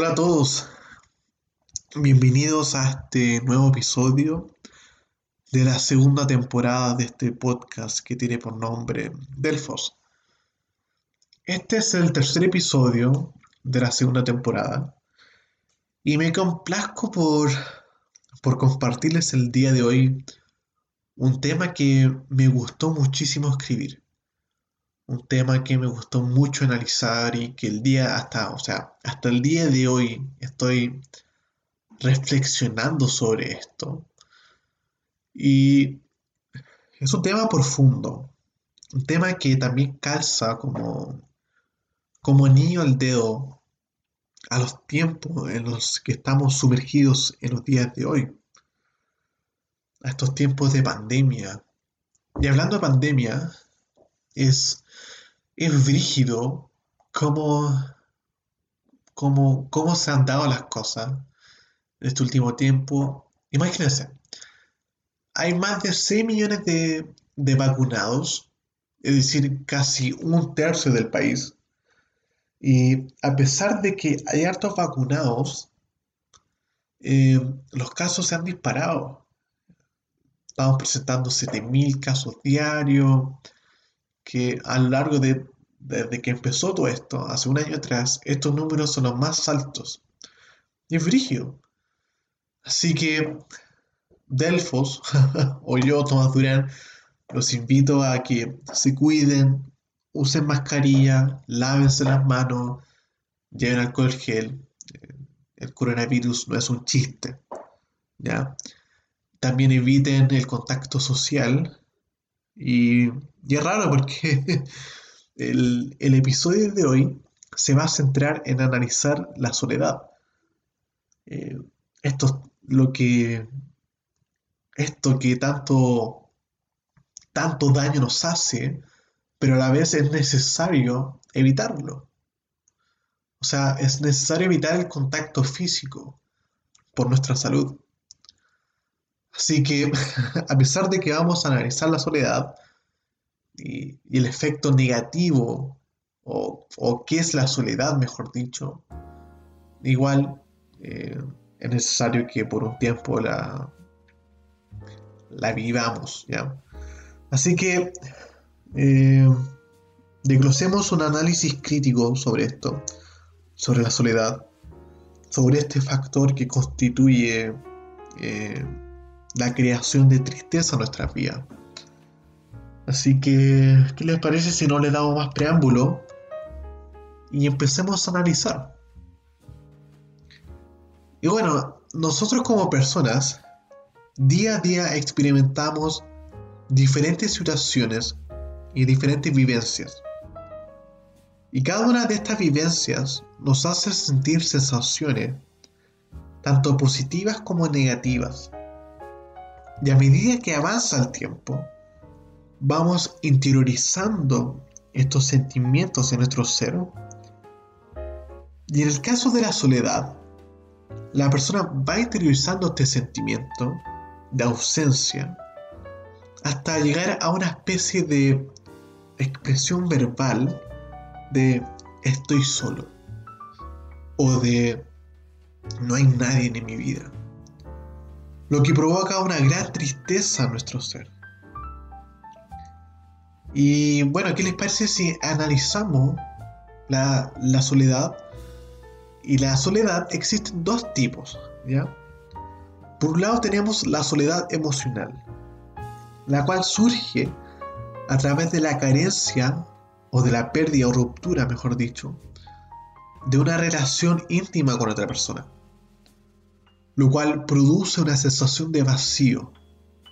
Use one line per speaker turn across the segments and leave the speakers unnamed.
Hola a todos, bienvenidos a este nuevo episodio de la segunda temporada de este podcast que tiene por nombre Delfos. Este es el tercer episodio de la segunda temporada y me complazco por, por compartirles el día de hoy un tema que me gustó muchísimo escribir un tema que me gustó mucho analizar y que el día hasta, o sea, hasta el día de hoy estoy reflexionando sobre esto. Y es un tema profundo, un tema que también calza como, como anillo al dedo a los tiempos en los que estamos sumergidos en los días de hoy, a estos tiempos de pandemia. Y hablando de pandemia, es es brígido cómo, cómo, cómo se han dado las cosas en este último tiempo. Imagínense, hay más de 6 millones de, de vacunados, es decir, casi un tercio del país. Y a pesar de que hay hartos vacunados, eh, los casos se han disparado. Estamos presentando 7.000 casos diarios, que a lo largo de desde que empezó todo esto, hace un año atrás, estos números son los más altos. Y es. Así que, Delfos, o yo, Tomás Durán, los invito a que se cuiden, usen mascarilla, lávense las manos, lleven alcohol gel. El coronavirus no es un chiste. ¿ya? También eviten el contacto social. Y, es raro porque El, episodio de hoy se va a centrar en analizar la soledad. Eh, esto lo que esto que tanto tanto daño nos hace, pero a la vez es necesario evitarlo. O sea, es necesario evitar el contacto físico por nuestra salud. Así que, a pesar de que vamos a analizar la soledad, y, el efecto negativo, o, qué es la soledad, mejor dicho, igual eh, es necesario que por un tiempo la, vivamos, ¿ya? Así que eh, desglosemos un análisis crítico sobre esto, sobre la soledad, sobre este factor que constituye eh, la creación de tristeza en nuestras vidas. Así que, ¿qué les parece si no le damos más preámbulo y empecemos a analizar? Y bueno, nosotros como personas, día a día experimentamos diferentes situaciones y diferentes vivencias. Y cada una de estas vivencias nos hace sentir sensaciones, tanto positivas como negativas. Y a medida que avanza el tiempo, vamos interiorizando estos sentimientos en nuestro ser. Y en el caso de la soledad, la persona va interiorizando este sentimiento de ausencia hasta llegar a una especie de expresión verbal de estoy solo o de no hay nadie en mi vida. Lo que provoca una gran tristeza en nuestro ser. Y bueno, ¿qué les parece si analizamos la, soledad? Y la soledad existen dos tipos, ¿ya? Por un lado tenemos la soledad emocional, la cual surge a través de la carencia o de la pérdida o ruptura, mejor dicho, de una relación íntima con otra persona, lo cual produce una sensación de vacío,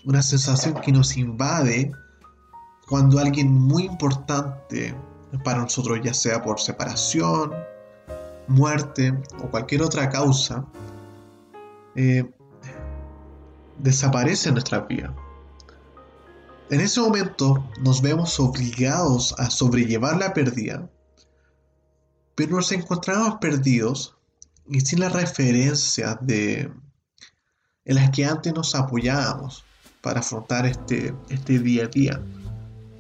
una sensación que nos invade cuando alguien muy importante para nosotros, ya sea por separación, muerte o cualquier otra causa, eh, desaparece en nuestra vida. En ese momento nos vemos obligados a sobrellevar la pérdida, pero nos encontramos perdidos y sin la referencia de en las que antes nos apoyábamos para afrontar este, este día a día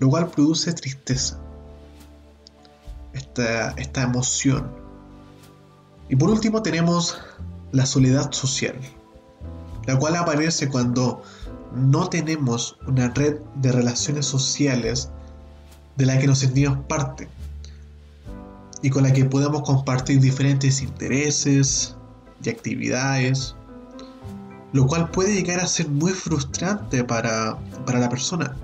lo cual produce tristeza, esta, esta emoción. Y por último tenemos la soledad social, la cual aparece cuando no tenemos una red de relaciones sociales de la que nos sentimos parte y con la que podemos compartir diferentes intereses y actividades, lo cual puede llegar a ser muy frustrante para, para la persona,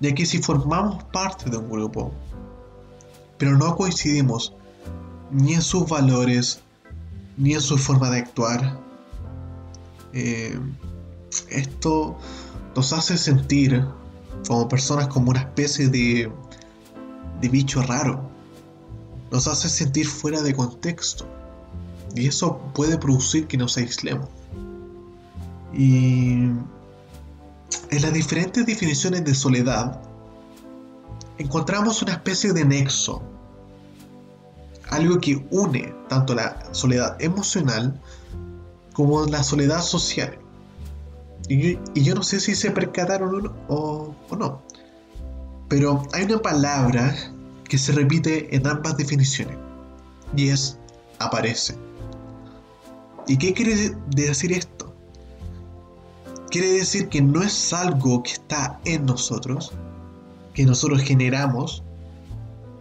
ya que si formamos parte de un grupo, pero no coincidimos ni en sus valores, ni en su forma de actuar, eh, esto nos hace sentir como personas como una especie de, de bicho raro. Nos hace sentir fuera de contexto. Y eso puede producir que nos aislemos. Y en las diferentes definiciones de soledad encontramos una especie de nexo. Algo que une tanto la soledad emocional como la soledad social. Y, yo no sé si se percataron o, o no. Pero hay una palabra que se repite en ambas definiciones. Y es aparece. ¿Y qué quiere decir esto? Quiere decir que no es algo que está en nosotros, que nosotros generamos,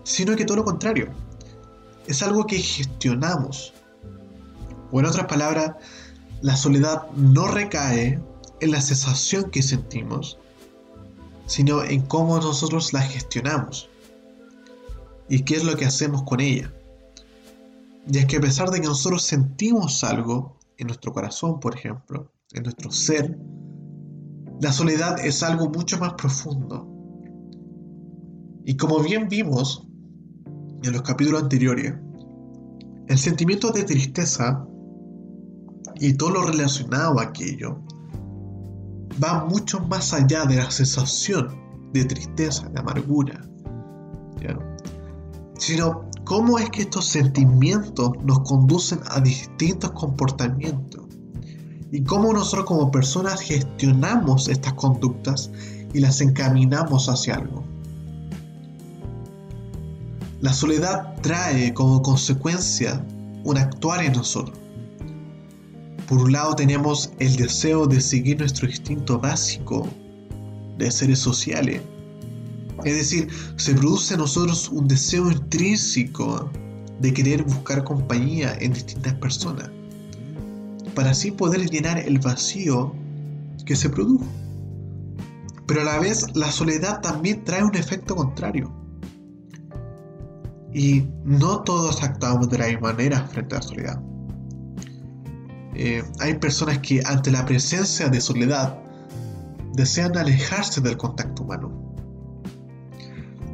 sino que todo lo contrario. Es algo que gestionamos. O en otras palabras, la soledad no recae en la sensación que sentimos, sino en cómo nosotros la gestionamos y qué es lo que hacemos con ella. Y es que a pesar de que nosotros sentimos algo en nuestro corazón, por ejemplo, en nuestro ser, la soledad es algo mucho más profundo. Y como bien vimos en los capítulos anteriores, el sentimiento de tristeza y todo lo relacionado a aquello va mucho más allá de la sensación de tristeza, de amargura, sino cómo es que estos sentimientos nos conducen a distintos comportamientos y cómo nosotros como personas gestionamos estas conductas y las encaminamos hacia algo. La soledad trae como consecuencia un actuar en nosotros por un lado tenemos el deseo de seguir nuestro instinto básico de seres sociales. Es decir, se produce en nosotros un deseo intrínseco de querer buscar compañía en distintas personas, para así poder llenar el vacío que se produjo. Pero a la vez la soledad también trae un efecto contrario. Y no todos actuamos de la misma manera frente a la soledad. Eh, hay personas que ante la presencia de soledad desean alejarse del contacto humano.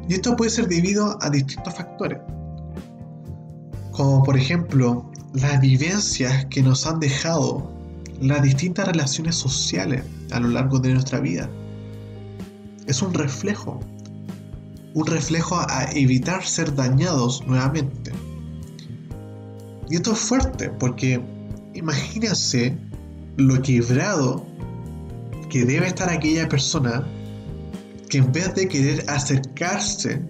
Y esto puede ser debido a distintos factores, como por ejemplo las vivencias que nos han dejado las distintas relaciones sociales a lo largo de nuestra vida. Es un reflejo, un reflejo a evitar ser dañados nuevamente. Y esto es fuerte porque imagínense lo quebrado que debe estar aquella persona que en vez de querer acercarse,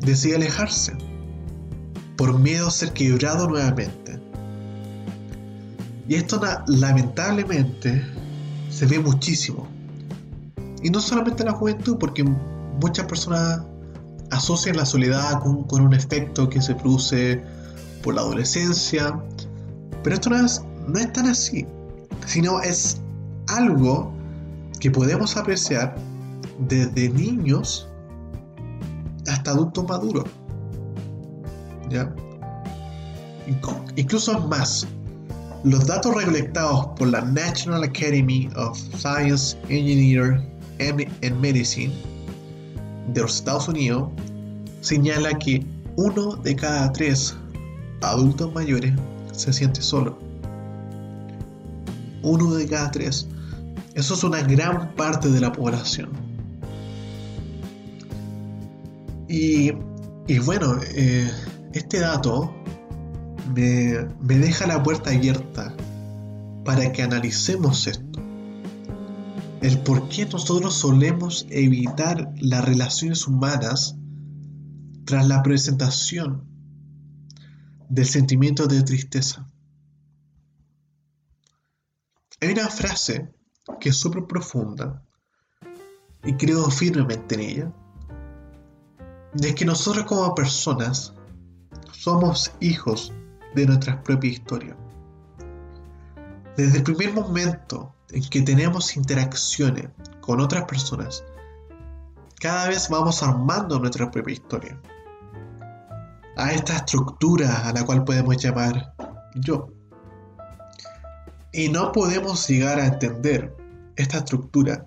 decide alejarse por miedo a ser quebrado nuevamente. Y esto lamentablemente se ve muchísimo. Y no solamente en la juventud, porque muchas personas asocian la soledad con, un efecto que se produce por la adolescencia, pero esto no es, no es tan así, sino es algo que podemos apreciar desde niños hasta adultos maduros. ¿Ya? Incluso más, los datos recolectados por la National Academy of Science, Engineering and Medicine de los Estados Unidos señala que uno de cada tres adultos mayores se siente solo. Uno de cada tres. Eso es una gran parte de la población. Y, bueno, eh, este dato me, deja la puerta abierta para que analicemos esto. El por qué nosotros solemos evitar las relaciones humanas tras la presentación del sentimiento de tristeza. Hay una frase que es súper profunda y creo firmemente en ella, de que nosotros como personas somos hijos de nuestra propia historia. Desde el primer momento en que tenemos interacciones con otras personas, cada vez vamos armando nuestra propia historia. A esta estructura a la cual podemos llamar yo. Y no podemos llegar a entender esta estructura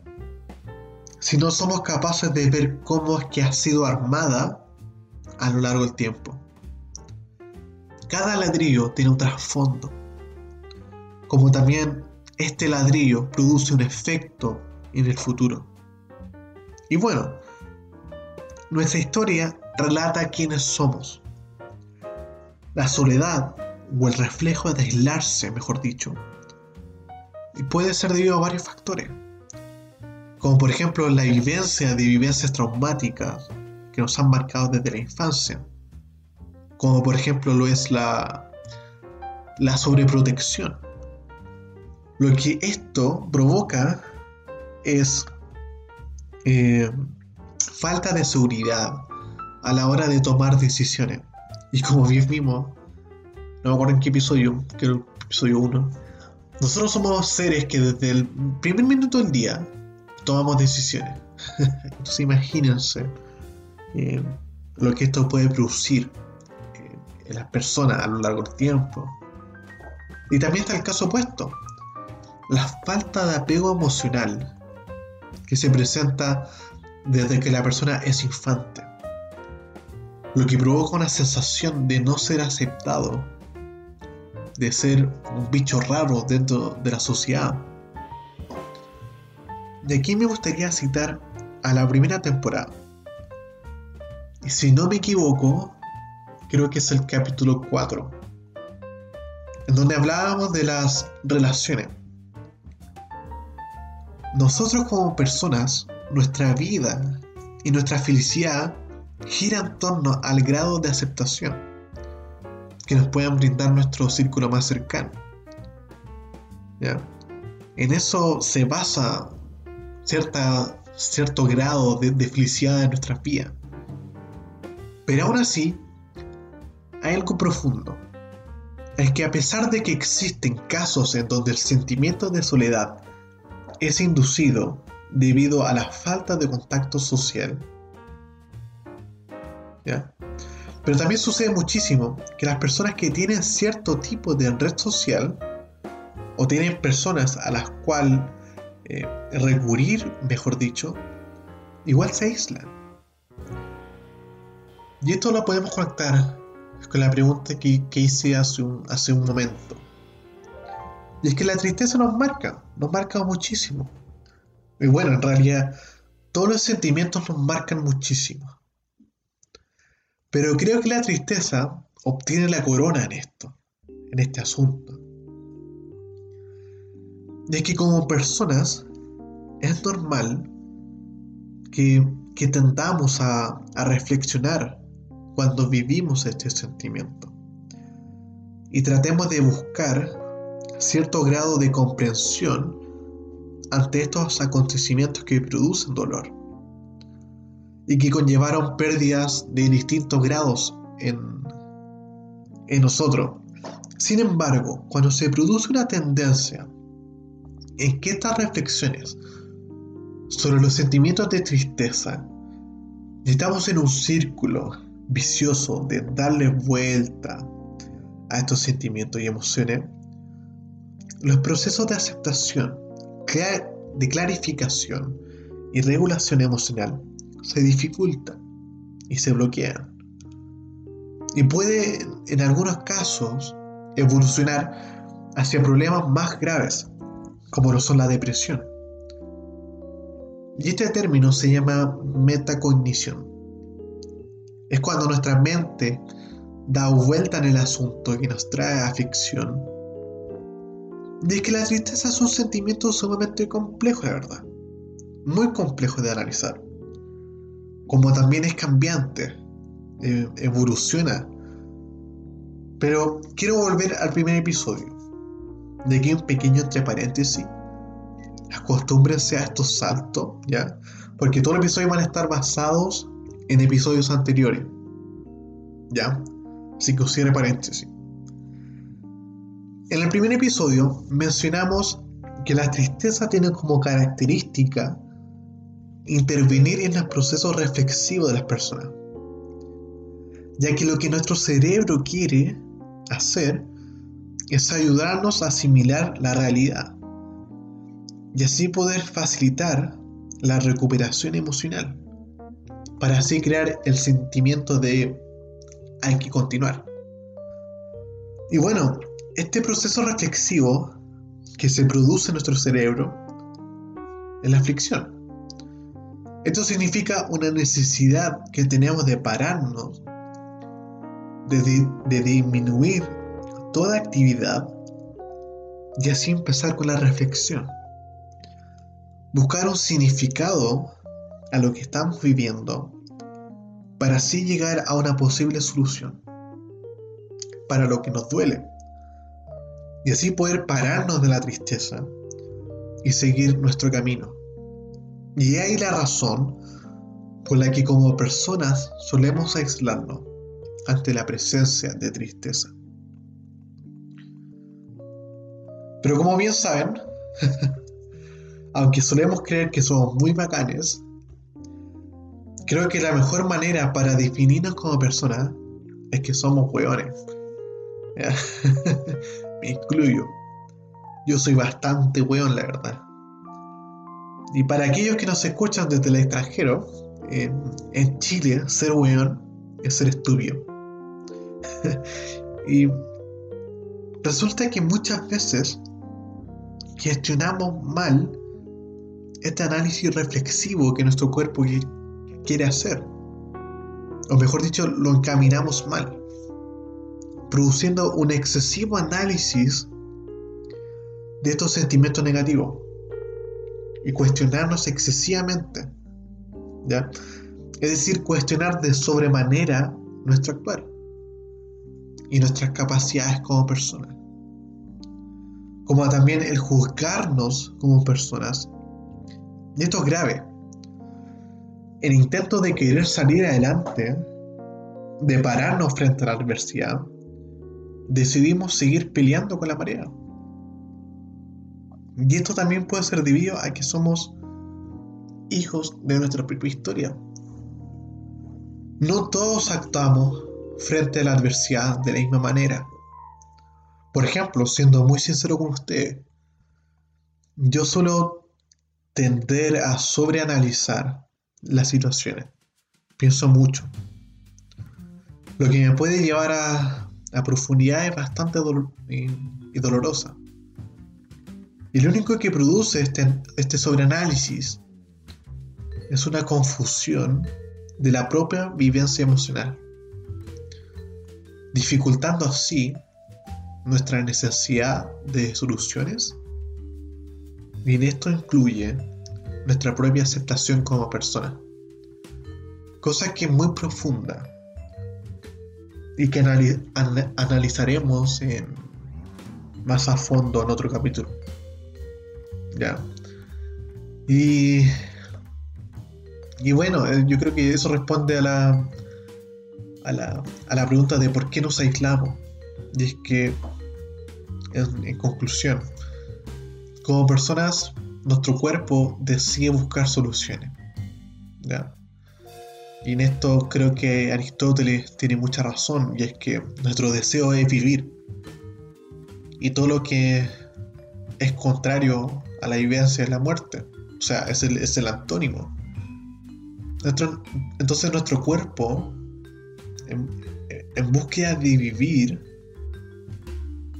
si no somos capaces de ver cómo es que ha sido armada a lo largo del tiempo. Cada ladrillo tiene un trasfondo, como también este ladrillo produce un efecto en el futuro. Y bueno, nuestra historia relata quiénes somos. La soledad, o el reflejo de aislarse, mejor dicho, y puede ser debido a varios factores, como por ejemplo la vivencia de vivencias traumáticas que nos han marcado desde la infancia, como por ejemplo lo es la, la sobreprotección. Lo que esto provoca es eh, falta de seguridad a la hora de tomar decisiones. Y como bien vimos, no me acuerdo en qué episodio, que era el episodio 1, nosotros somos seres que desde el primer minuto del día tomamos decisiones. Entonces imagínense eh, lo que esto puede producir eh, en las personas a lo largo del tiempo. Y también está el caso opuesto, la falta de apego emocional que se presenta desde que la persona es infante, lo que provoca una sensación de no ser aceptado de ser un bicho raro dentro de la sociedad. De aquí me gustaría citar a la primera temporada. Y si no me equivoco, creo que es el capítulo 4, en donde hablábamos de las relaciones. Nosotros como personas, nuestra vida y nuestra felicidad gira en torno al grado de aceptación que nos puedan brindar nuestro círculo más cercano. En eso se basa cierta, cierto grado de, de felicidad en nuestras vidas. Pero aún así, hay algo profundo. Es que a pesar de que existen casos en donde el sentimiento de soledad es inducido debido a la falta de contacto social, ¿ya? Pero también sucede muchísimo que las personas que tienen cierto tipo de red social o tienen personas a las cuales eh, recurrir, mejor dicho, igual se aíslan. Y esto lo podemos conectar con la pregunta que, hice hace un, hace un momento. Y es que la tristeza nos marca, nos marca muchísimo. Y bueno, en realidad todos los sentimientos nos marcan muchísimo. Pero creo que la tristeza obtiene la corona en esto, en este asunto. De que como personas es normal que, que tendamos a, a reflexionar cuando vivimos este sentimiento. Y tratemos de buscar cierto grado de comprensión ante estos acontecimientos que producen dolor y que conllevaron pérdidas de distintos grados en, en nosotros. Sin embargo, cuando se produce una tendencia en que estas reflexiones sobre los sentimientos de tristeza estamos en un círculo vicioso de darle vuelta a estos sentimientos y emociones, los procesos de aceptación, de clarificación y regulación emocional se dificultan y se bloquean. Y puede, en algunos casos, evolucionar hacia problemas más graves, como lo son la depresión. Y este término se llama metacognición. Es cuando nuestra mente da vuelta en el asunto y nos trae aflicción. Y es que la tristeza es un sentimiento sumamente complejo, de verdad. Muy complejo de analizar como también es cambiante, eh, evoluciona Pero quiero volver al primer episodio. De aquí un pequeño entre paréntesis. Acostúmbrense a estos saltos, ¿ya? Porque todos los episodios van a estar basados en episodios anteriores. ¿Ya? Así que cierre paréntesis. En el primer episodio mencionamos que la tristeza tiene como característica intervenir en el proceso reflexivo de las personas, ya que lo que nuestro cerebro quiere hacer es ayudarnos a asimilar la realidad y así poder facilitar la recuperación emocional, para así crear el sentimiento de hay que continuar. Y bueno, este proceso reflexivo que se produce en nuestro cerebro es la aflicción. Esto significa una necesidad que tenemos de pararnos, de, de disminuir toda actividad y así empezar con la reflexión. Buscar un significado a lo que estamos viviendo para así llegar a una posible solución para lo que nos duele y así poder pararnos de la tristeza y seguir nuestro camino. Y ahí la razón por la que como personas solemos aislarnos ante la presencia de tristeza. Pero como bien saben, aunque solemos creer que somos muy bacanes, creo que la mejor manera para definirnos como personas es que somos hueones. Me incluyo. Yo soy bastante weón, la verdad. Y para aquellos que nos escuchan desde el extranjero, en, Chile, ser weón es ser estúpido. y resulta que muchas veces gestionamos mal este análisis reflexivo que nuestro cuerpo quiere hacer. O mejor dicho, lo encaminamos mal produciendo un excesivo análisis de estos sentimientos negativos y cuestionarnos excesivamente. ¿ya? Es decir, cuestionar de sobremanera nuestro actuar y nuestras capacidades como personas. Como también el juzgarnos como personas. Y esto es grave. El intento de querer salir adelante, de pararnos frente a la adversidad, decidimos seguir peleando con la marea. Y esto también puede ser debido a que somos hijos de nuestra propia historia. No todos actuamos frente a la adversidad de la misma manera. Por ejemplo, siendo muy sincero con ustedes, yo suelo tender a sobreanalizar las situaciones. Pienso mucho. Lo que me puede llevar a la profundidad es bastante y, dolorosa. Y lo único que produce este, este sobreanálisis es una confusión de la propia vivencia emocional, dificultando así nuestra necesidad de soluciones. Y en esto incluye nuestra propia aceptación como persona, cosa que es muy profunda y que analizaremos más a fondo en otro capítulo. Ya. Y, y bueno, eh, yo creo que eso responde a la, a la, a la pregunta de por qué nos aislamos. Y es que, en, conclusión, como personas, nuestro cuerpo decide buscar soluciones. ¿ya? Y en esto creo que Aristóteles tiene mucha razón, y es que nuestro deseo es vivir. Y todo lo que es contrario a la vivencia es la muerte. O sea, es el, es el antónimo. entonces nuestro cuerpo, en, en búsqueda de vivir,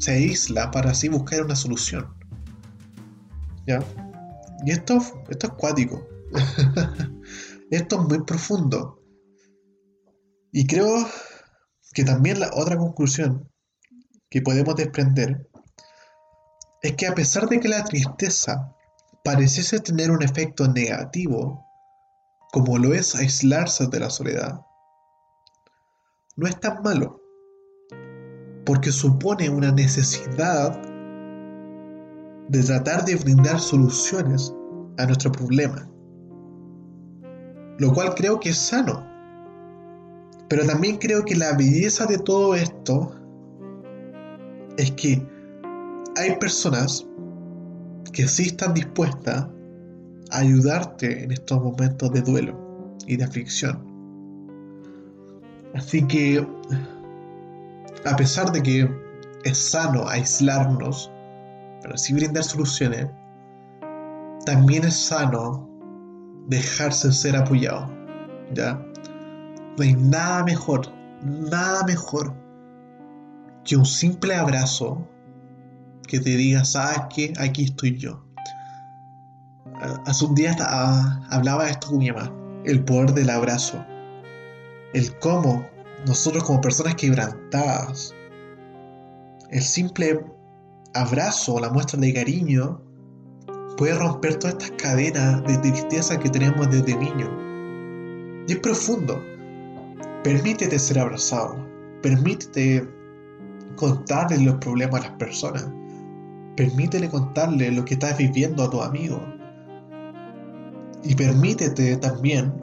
se aísla para así buscar una solución. ¿Ya? Y esto, esto es cuático. Esto es muy profundo. Y creo que también la otra conclusión que podemos desprender es que a pesar de que la tristeza pareciese tener un efecto negativo, como lo es aislarse de la soledad, no es tan malo. Porque supone una necesidad de tratar de brindar soluciones a nuestro problema, lo cual creo que es sano. Pero también creo que la belleza de todo esto es que hay personas que sí están dispuestas a ayudarte en estos momentos de duelo y de aflicción. Así que, a pesar de que es sano aislarnos, pero sí brindar soluciones, también es sano dejarse ser apoyado. ¿Ya? No hay nada mejor, nada mejor que un simple abrazo que te diga, sabes que aquí estoy yo. Hace un día hablaba esto con mi mamá, el poder del abrazo, el cómo nosotros como personas quebrantadas, el simple abrazo, la muestra de cariño, puede romper todas estas cadenas de tristeza que tenemos desde niño. Y es profundo. Permítete ser abrazado. Permítete contarle los problemas a las personas. Permítele contarle lo que estás viviendo a tu amigo. Y permítete también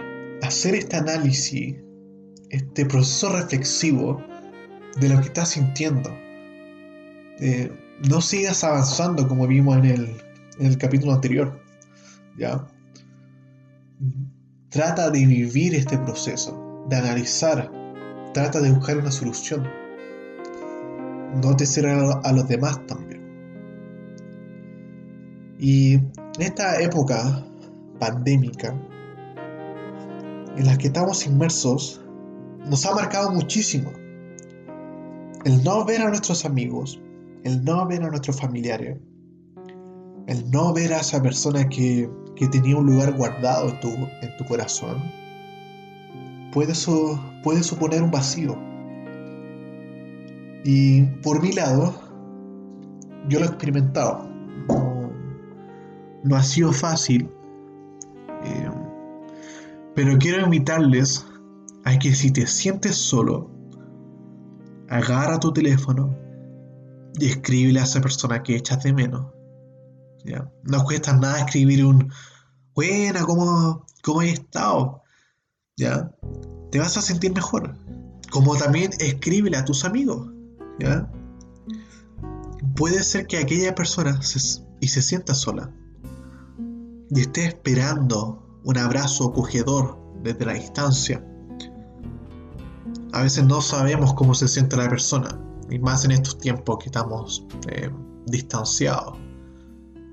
hacer este análisis, este proceso reflexivo de lo que estás sintiendo. Eh, no sigas avanzando como vimos en el, en el capítulo anterior. ¿Ya? Trata de vivir este proceso, de analizar, trata de buscar una solución. No te cierres a los demás también. Y en esta época pandémica en la que estamos inmersos, nos ha marcado muchísimo. El no ver a nuestros amigos, el no ver a nuestros familiares, el no ver a esa persona que, tenía un lugar guardado en tu, en tu corazón, puede, puede suponer un vacío. Y por mi lado, yo lo he experimentado. No, ha sido fácil. Eh, pero quiero invitarles a que si te sientes solo, agarra tu teléfono, y escríbele a esa persona que echas de menos. ¿ya? No cuesta nada escribir un buena, ¿cómo, cómo has estado? ¿Ya? Te vas a sentir mejor. Como también escríbele a tus amigos. ¿ya? Puede ser que aquella persona se, y se sienta sola y esté esperando un abrazo acogedor desde la distancia. A veces no sabemos cómo se siente la persona y más en estos tiempos que estamos eh, distanciados.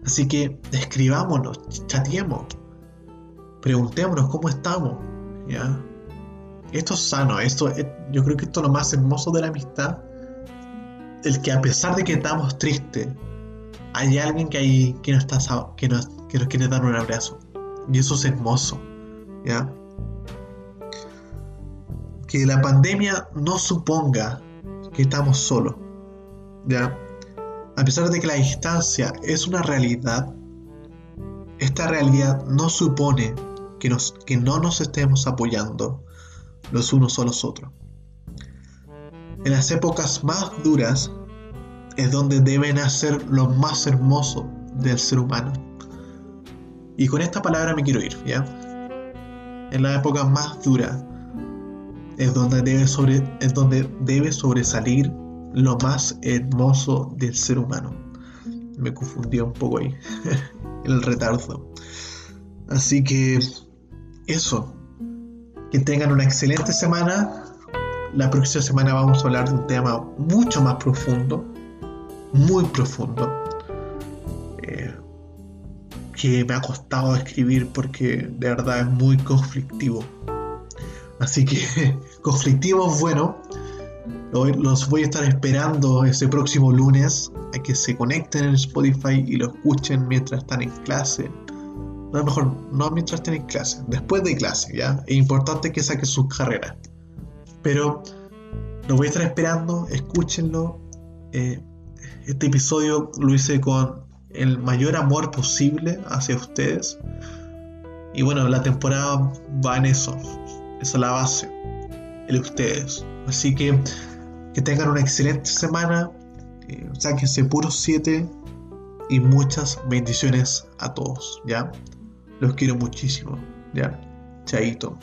Así que escribámonos, chateemos, preguntémonos cómo estamos, ¿ya? Esto es sano, esto, yo creo que esto es lo más hermoso de la amistad, el que a pesar de que estamos tristes, hay alguien que, hay, que, nos, está, que, nos, que nos quiere dar un abrazo. Y eso es hermoso, ¿ya? Que la pandemia no suponga que estamos solos. ¿Ya? A pesar de que la distancia es una realidad, esta realidad no supone que, nos, que no nos estemos apoyando los unos a los otros. En las épocas más duras es donde deben hacer lo más hermoso del ser humano. Y con esta palabra me quiero ir, ¿ya? En la época más dura es donde debe, sobre, es donde debe sobresalir lo más hermoso del ser humano. Me confundí un poco ahí, el retardo. Así que eso, que tengan una excelente semana. La próxima semana vamos a hablar de un tema mucho más profundo, muy profundo, eh, que me ha costado escribir porque de verdad es muy conflictivo. Así que conflictivos, bueno, los voy a estar esperando ese próximo lunes a que se conecten en Spotify y lo escuchen mientras están en clase. No, mejor, no mientras estén en clase, después de clase, ¿ya? Es importante que saquen sus carreras. Pero los voy a estar esperando, escúchenlo. Eh, este episodio lo hice con el mayor amor posible hacia ustedes. Y bueno, la temporada va en eso. Esa es la base. El ustedes. Así que Que tengan una excelente semana. Eh, sáquense puros 7 y muchas bendiciones a todos, ¿ya? Los quiero muchísimo, ¿ya? Chaito.